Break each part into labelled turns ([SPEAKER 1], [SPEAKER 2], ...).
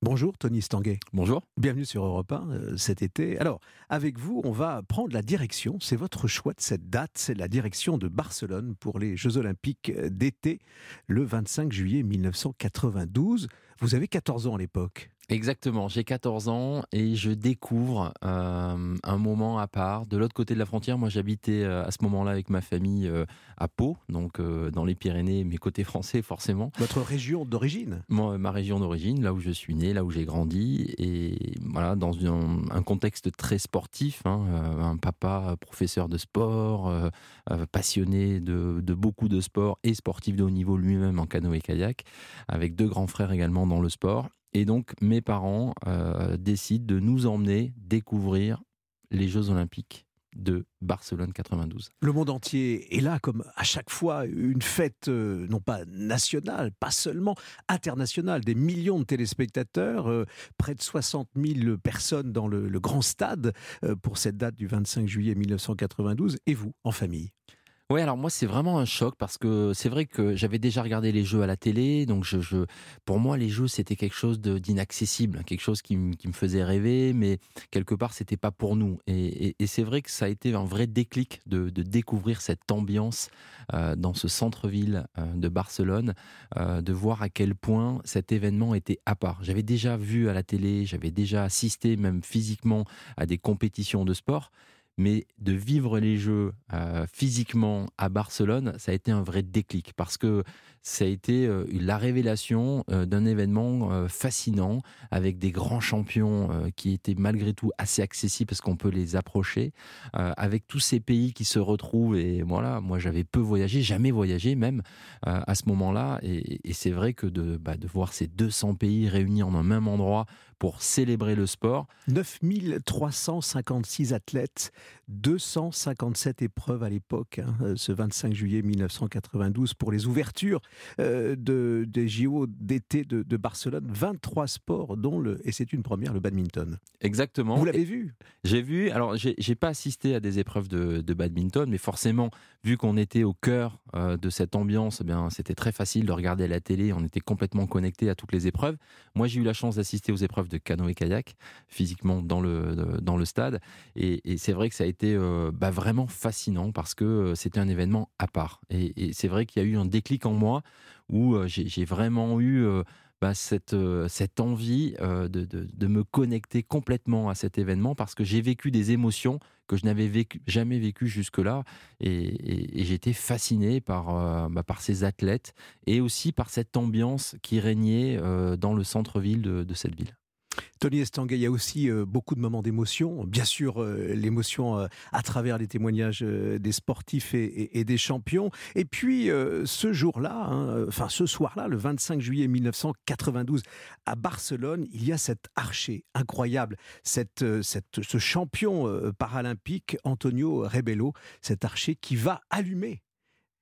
[SPEAKER 1] Bonjour Tony Stanguet.
[SPEAKER 2] Bonjour.
[SPEAKER 1] Bienvenue sur Europe 1 euh, cet été. Alors, avec vous, on va prendre la direction, c'est votre choix de cette date, c'est la direction de Barcelone pour les Jeux Olympiques d'été, le 25 juillet 1992. Vous avez 14 ans à l'époque.
[SPEAKER 2] Exactement, j'ai 14 ans et je découvre euh, un moment à part. De l'autre côté de la frontière, moi j'habitais euh, à ce moment-là avec ma famille euh, à Pau, donc dans les Pyrénées, mais côté français forcément.
[SPEAKER 1] Votre région d'origine?
[SPEAKER 2] Moi, ma région d'origine, là où je suis né, là où j'ai grandi, et voilà, dans un, contexte très sportif, hein, un papa professeur de sport, passionné de, de, beaucoup de sports et sportif de haut niveau lui-même en canoë-kayak, avec deux grands frères également dans le sport. Et donc, mes parents euh, décident de nous emmener découvrir les Jeux Olympiques de Barcelone 92.
[SPEAKER 1] Le monde entier est là comme à chaque fois une fête euh, non pas nationale, pas seulement internationale, des millions de téléspectateurs, euh, près de 60 000 personnes dans le, le grand stade pour cette date du 25 juillet 1992 et vous en famille?
[SPEAKER 2] Ouais, alors moi c'est vraiment un choc parce que c'est vrai que j'avais déjà regardé les jeux à la télé, donc pour moi les jeux c'était quelque chose d'inaccessible, quelque chose qui, me faisait rêver, mais quelque part c'était pas pour nous. Et, c'est vrai que ça a été un vrai déclic de, de découvrir cette ambiance euh, dans ce centre-ville euh, de Barcelone, euh, de voir à quel point cet événement était à part. J'avais déjà vu à la télé, j'avais déjà assisté même physiquement à des compétitions de sport mais de vivre les Jeux euh, physiquement à Barcelone, ça a été un vrai déclic parce que ça a été euh, la révélation euh, d'un événement fascinant avec des grands champions qui étaient malgré tout assez accessibles parce qu'on peut les approcher, avec tous ces pays qui se retrouvent. Et voilà, moi j'avais peu voyagé, jamais voyagé même à ce moment-là. Et, c'est vrai que de, bah, de voir ces 200 pays réunis en un même endroit pour célébrer le sport.
[SPEAKER 1] 9356 athlètes, 257 épreuves à l'époque, hein, euh, ce 25 juillet 1992 pour les ouvertures euh, de, des JO d'été de, Barcelone. 23 sports, dont le, et c'est une première, le badminton.
[SPEAKER 2] Exactement.
[SPEAKER 1] Vous l'avez vu?
[SPEAKER 2] J'ai vu, alors j'ai pas assisté à des épreuves de, badminton, mais forcément, vu qu'on était au cœur euh, de cette ambiance, eh bien c'était très facile de regarder la télé, on était complètement connecté à toutes les épreuves. Moi j'ai eu la chance d'assister aux épreuves de canoë-kayak, physiquement dans le, dans le stade, et, et c'est vrai que ça a été euh, bah, vraiment fascinant parce que euh, c'était un événement à part. Et, c'est vrai qu'il y a eu un déclic en moi où euh, j'ai vraiment eu bah, cette, cette envie de, de, me connecter complètement à cet événement parce que j'ai vécu des émotions que je n'avais vécu, jamais vécues jusque-là. Et, j'étais fasciné par, bah, par ces athlètes et aussi par cette ambiance qui régnait dans le centre-ville de cette ville.
[SPEAKER 1] Tony Estanguet, il y a aussi euh, beaucoup de moments d'émotion. Bien sûr, euh, l'émotion euh, à travers les témoignages des sportifs et, des champions. Et puis, ce jour-là, hein, enfin ce soir-là, le 25 juillet 1992, à Barcelone, il y a cet archer incroyable, ce champion paralympique, Antonio Rebello, cet archer qui va allumer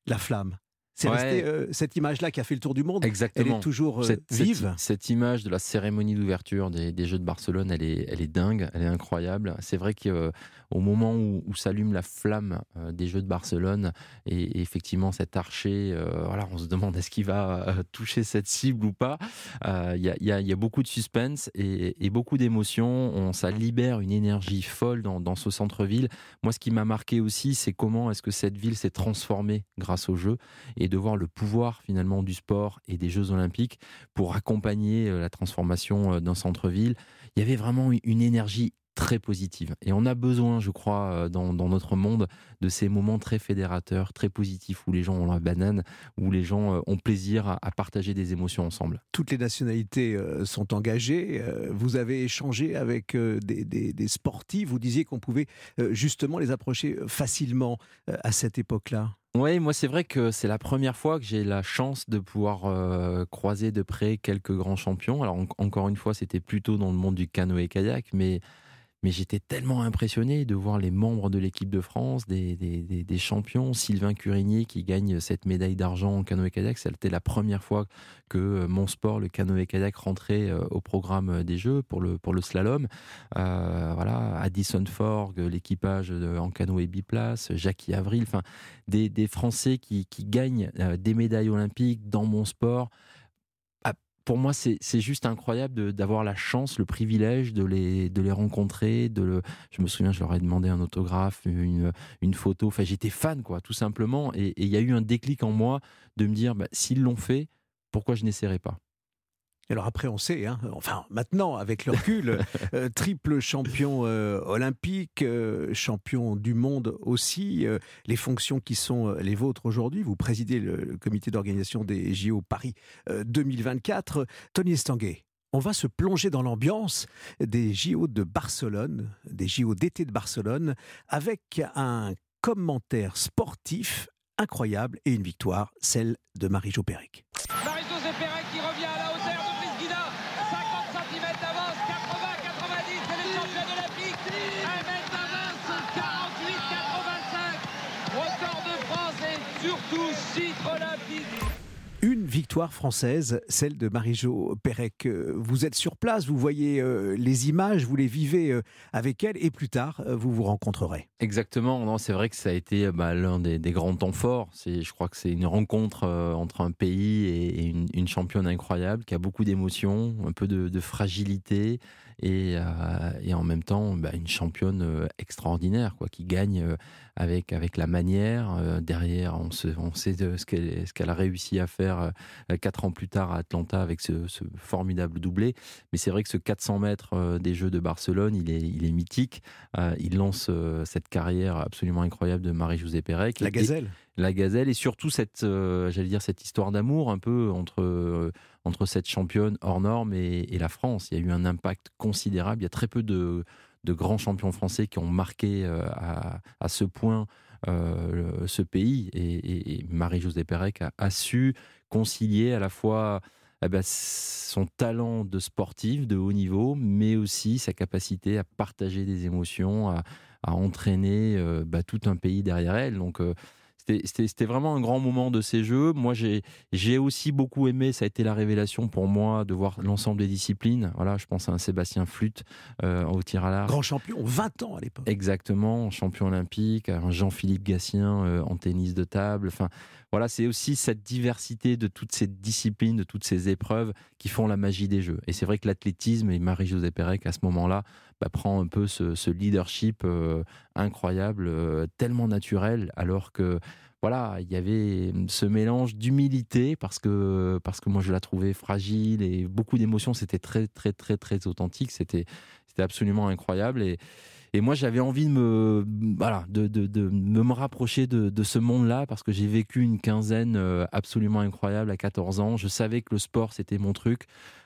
[SPEAKER 1] la flamme c'est resté euh, cette image-là qui a fait le tour du monde.
[SPEAKER 2] Exactement.
[SPEAKER 1] Elle est toujours euh, vive.
[SPEAKER 2] Cette, image de la cérémonie d'ouverture des, Jeux de Barcelone, elle est, elle est dingue, elle est incroyable. C'est vrai qu'au euh, moment où, s'allume la flamme des Jeux de Barcelone et, effectivement cet archer, voilà, on se demande est-ce qu'il va toucher cette cible ou pas. Il y a, beaucoup de suspense et, beaucoup d'émotions. Ça libère une énergie folle dans, dans ce centre-ville. Moi, ce qui m'a marqué aussi, c'est comment est-ce que cette ville s'est transformée grâce aux Jeux. Et et de voir le pouvoir finalement du sport et des Jeux olympiques pour accompagner euh, la transformation euh, d'un centre-ville. Il y avait vraiment une énergie très positive. Et on a besoin, je crois, euh, dans, notre monde, de ces moments très fédérateurs, très positifs, où les gens ont la banane, où les gens ont plaisir à, partager des émotions ensemble.
[SPEAKER 1] Toutes les nationalités sont engagées. Vous avez échangé avec des, des sportifs. Vous disiez qu'on pouvait justement les approcher facilement à cette époque-là.
[SPEAKER 2] Oui, moi c'est vrai que c'est la première fois que j'ai la chance de pouvoir euh, croiser de près quelques grands champions. Alors encore une fois, c'était plutôt dans le monde du canoë-kayak, mais mais j'étais tellement impressionné de voir les membres de l'équipe de France, des, champions, Sylvain Curigny qui gagne cette médaille d'argent en canoë-kayak. C'était la première fois que euh, mon sport, le canoë-kayak, rentrait euh, au programme euh, des Jeux pour le, slalom. Voilà, Addison Forg, l'équipage en canoë biplace, Jackie Avril, des, Français qui gagnent des médailles olympiques dans mon sport pour moi, c'est juste incroyable d'avoir la chance, le privilège de les, de les rencontrer. De le, je me souviens, je leur ai demandé un autographe, une, photo. Enfin, j'étais fan, quoi, tout simplement. Et il y a eu un déclic en moi de me dire, bah, s'ils l'ont fait, pourquoi je n'essaierai pas?
[SPEAKER 1] Alors après, on sait, hein, enfin maintenant, avec le recul, euh, triple champion euh, olympique, euh, champion du monde aussi, les fonctions qui sont les vôtres aujourd'hui, vous présidez le, comité d'organisation des JO Paris 2024. Tony Estanguet, on va se plonger dans l'ambiance des JO de Barcelone, des JO d'été de Barcelone, avec un commentaire sportif incroyable et une victoire, celle de Marie-Jo.
[SPEAKER 3] Marie-José Pérec qui revient à la hauteur de Brisguida. 50 cm d'avance, 80, 90, c'est les championnes olympiques. 1 mètre d'avance, 48, 85. Record de France et surtout titre olympique
[SPEAKER 1] française, celle de Marie-Jo Pérec. Euh, vous êtes sur place, vous voyez euh, les images, vous les vivez euh, avec elle et plus tard, vous vous rencontrerez.
[SPEAKER 2] Exactement, c'est vrai que ça a été bah, l'un des, grands temps forts. Je crois que c'est une rencontre entre un pays et, une, championne incroyable qui a beaucoup d'émotions, un peu de, fragilité et, en même temps bah, une championne extraordinaire quoi, qui gagne avec, avec la manière. derrière, on, on sait ce qu'elle a réussi à faire euh, quatre ans plus tard à Atlanta avec ce, formidable doublé. Mais c'est vrai que ce 400 mètres euh, des Jeux de Barcelone, il est, il est mythique. Euh, il lance cette carrière absolument incroyable de Marie-Josée Pérec.
[SPEAKER 1] La gazelle.
[SPEAKER 2] La gazelle et surtout cette, j'allais dire cette histoire d'amour un peu entre entre cette championne hors norme et, la France. Il y a eu un impact considérable. Il y a très peu de, de grands champions français qui ont marqué à, à ce point ce pays. Et, Marie-Josée Pérec a, su concilier à la fois eh ben, son talent de sportif de haut niveau, mais aussi sa capacité à partager des émotions, à, entraîner euh, bah, tout un pays derrière elle. Donc euh, c'était vraiment un grand moment de ces jeux. Moi, j'ai aussi beaucoup aimé, ça a été la révélation pour moi de voir l'ensemble des disciplines. Voilà, je pense à un Sébastien Flûte euh, au tir à l'arc.
[SPEAKER 1] Grand champion, 20 ans à l'époque.
[SPEAKER 2] Exactement, champion olympique, un Jean-Philippe Gatien euh, en tennis de table. Enfin, voilà, c'est aussi cette diversité de toutes ces disciplines, de toutes ces épreuves qui font la magie des jeux. Et c'est vrai que l'athlétisme, et Marie-Josée Pérec à ce moment-là, bah, prend un peu ce, leadership euh, incroyable, euh, tellement naturel, alors que voilà, il y avait ce mélange d'humilité parce que parce que moi je la trouvais fragile et beaucoup d'émotions. C'était très très très très authentique. C'était c'était absolument incroyable et et moi, j'avais envie de me, voilà, de, de, de me rapprocher de, de ce monde-là parce que j'ai vécu une quinzaine euh, absolument incroyable à 14 ans. Je savais que le sport, c'était mon truc.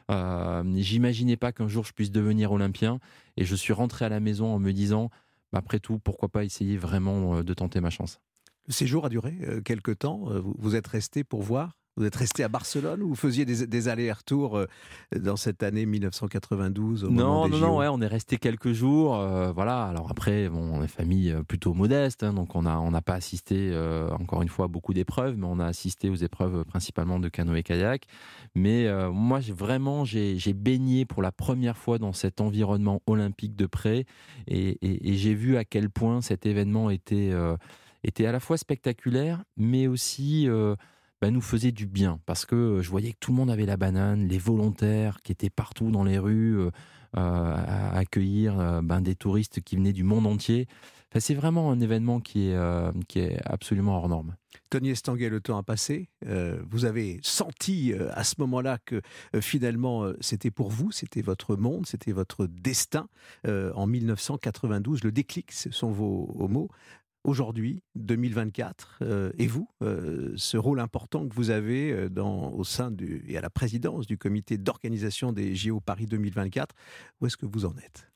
[SPEAKER 2] Euh, J'imaginais pas qu'un jour je puisse devenir olympien. Et je suis rentré à la maison en me disant, bah, après tout, pourquoi pas essayer vraiment euh, de tenter ma chance.
[SPEAKER 1] Le séjour a duré euh, quelques temps. Vous êtes resté pour voir vous êtes resté à Barcelone ou vous faisiez des, allers-retours euh, dans cette année 1992 au
[SPEAKER 2] Non,
[SPEAKER 1] non,
[SPEAKER 2] non, ouais, on est resté quelques jours. Euh, voilà. Alors après, bon, on est famille euh, plutôt modeste, hein, donc on n'a on pas assisté, encore une fois, à beaucoup d'épreuves, mais on a assisté aux épreuves principalement de canoë-kayak. Mais moi, vraiment, j'ai baigné pour la première fois dans cet environnement olympique de près et, et j'ai vu à quel point cet événement était, était à la fois spectaculaire, mais aussi bah, nous faisait du bien parce que euh, je voyais que tout le monde avait la banane, les volontaires qui étaient partout dans les rues euh, euh, à accueillir ben, des touristes qui venaient du monde entier. c'est vraiment un événement qui est, qui est absolument hors norme.
[SPEAKER 1] Tony Estanguet, le temps a passé. vous avez senti à ce moment-là que finalement c'était pour vous, c'était votre monde, c'était votre destin. en 1992, le déclic, ce sont vos mots aujourd'hui, 2024, euh, et vous, euh, ce rôle important que vous avez euh, au sein du, et à la présidence du comité d'organisation des JO Paris 2024, où est-ce que vous en êtes?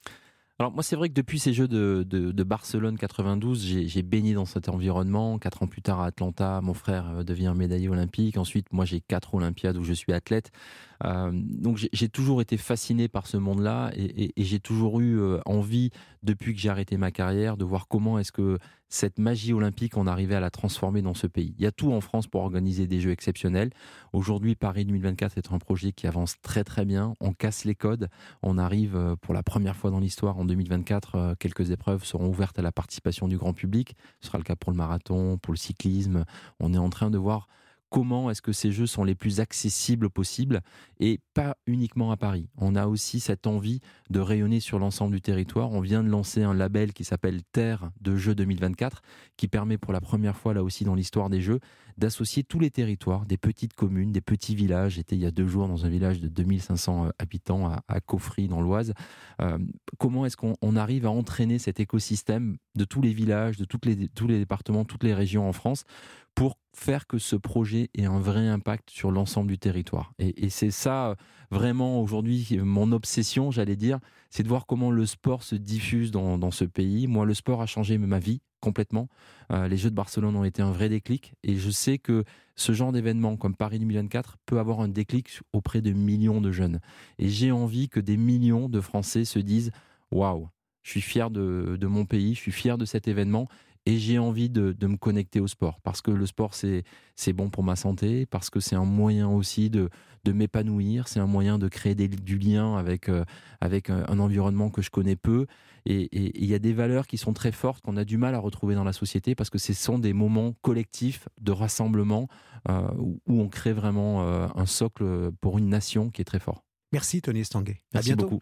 [SPEAKER 2] Alors moi c'est vrai que depuis ces Jeux de, de, Barcelone 92, j'ai baigné dans cet environnement. Quatre ans plus tard à Atlanta, mon frère devient médaillé olympique. Ensuite, moi j'ai quatre Olympiades où je suis athlète. Euh, donc j'ai toujours été fasciné par ce monde-là et, j'ai toujours eu euh, envie, depuis que j'ai arrêté ma carrière, de voir comment est-ce que cette magie olympique, on arrivait à la transformer dans ce pays. Il y a tout en France pour organiser des jeux exceptionnels. Aujourd'hui, Paris 2024 est un projet qui avance très très bien. On casse les codes. On arrive euh, pour la première fois dans l'histoire en 2024. Quelques épreuves seront ouvertes à la participation du grand public. Ce sera le cas pour le marathon, pour le cyclisme. On est en train de voir comment est-ce que ces jeux sont les plus accessibles possibles et pas uniquement à Paris. On a aussi cette envie de rayonner sur l'ensemble du territoire. On vient de lancer un label qui s'appelle Terre de Jeux 2024 qui permet pour la première fois là aussi dans l'histoire des Jeux d'associer tous les territoires, des petites communes, des petits villages. J'étais il y a deux jours dans un village de 2500 euh, habitants à, à dans l'Oise. Euh, comment est-ce qu'on arrive à entraîner cet écosystème de tous les villages, de tous les départements, toutes les régions en France pour faire que ce projet ait un vrai impact sur l'ensemble du territoire. Et, c'est ça vraiment aujourd'hui mon obsession, j'allais dire, c'est de voir comment le sport se diffuse dans, ce pays. Moi, le sport a changé ma vie complètement. Euh, les Jeux de Barcelone ont été un vrai déclic et je sais que ce genre d'événement comme Paris 2024 peut avoir un déclic auprès de millions de jeunes. Et j'ai envie que des millions de Français se disent waouh, je suis fier de, mon pays, je suis fier de cet événement et j'ai envie de, me connecter au sport parce que le sport c'est c'est bon pour ma santé parce que c'est un moyen aussi de de m'épanouir c'est un moyen de créer des, du lien avec euh, avec un, environnement que je connais peu et il y a des valeurs qui sont très fortes qu'on a du mal à retrouver dans la société parce que ce sont des moments collectifs de rassemblement euh, où, on crée vraiment euh, un socle pour une nation qui est très fort.
[SPEAKER 1] Merci Tony Stanguet.
[SPEAKER 2] Merci beaucoup.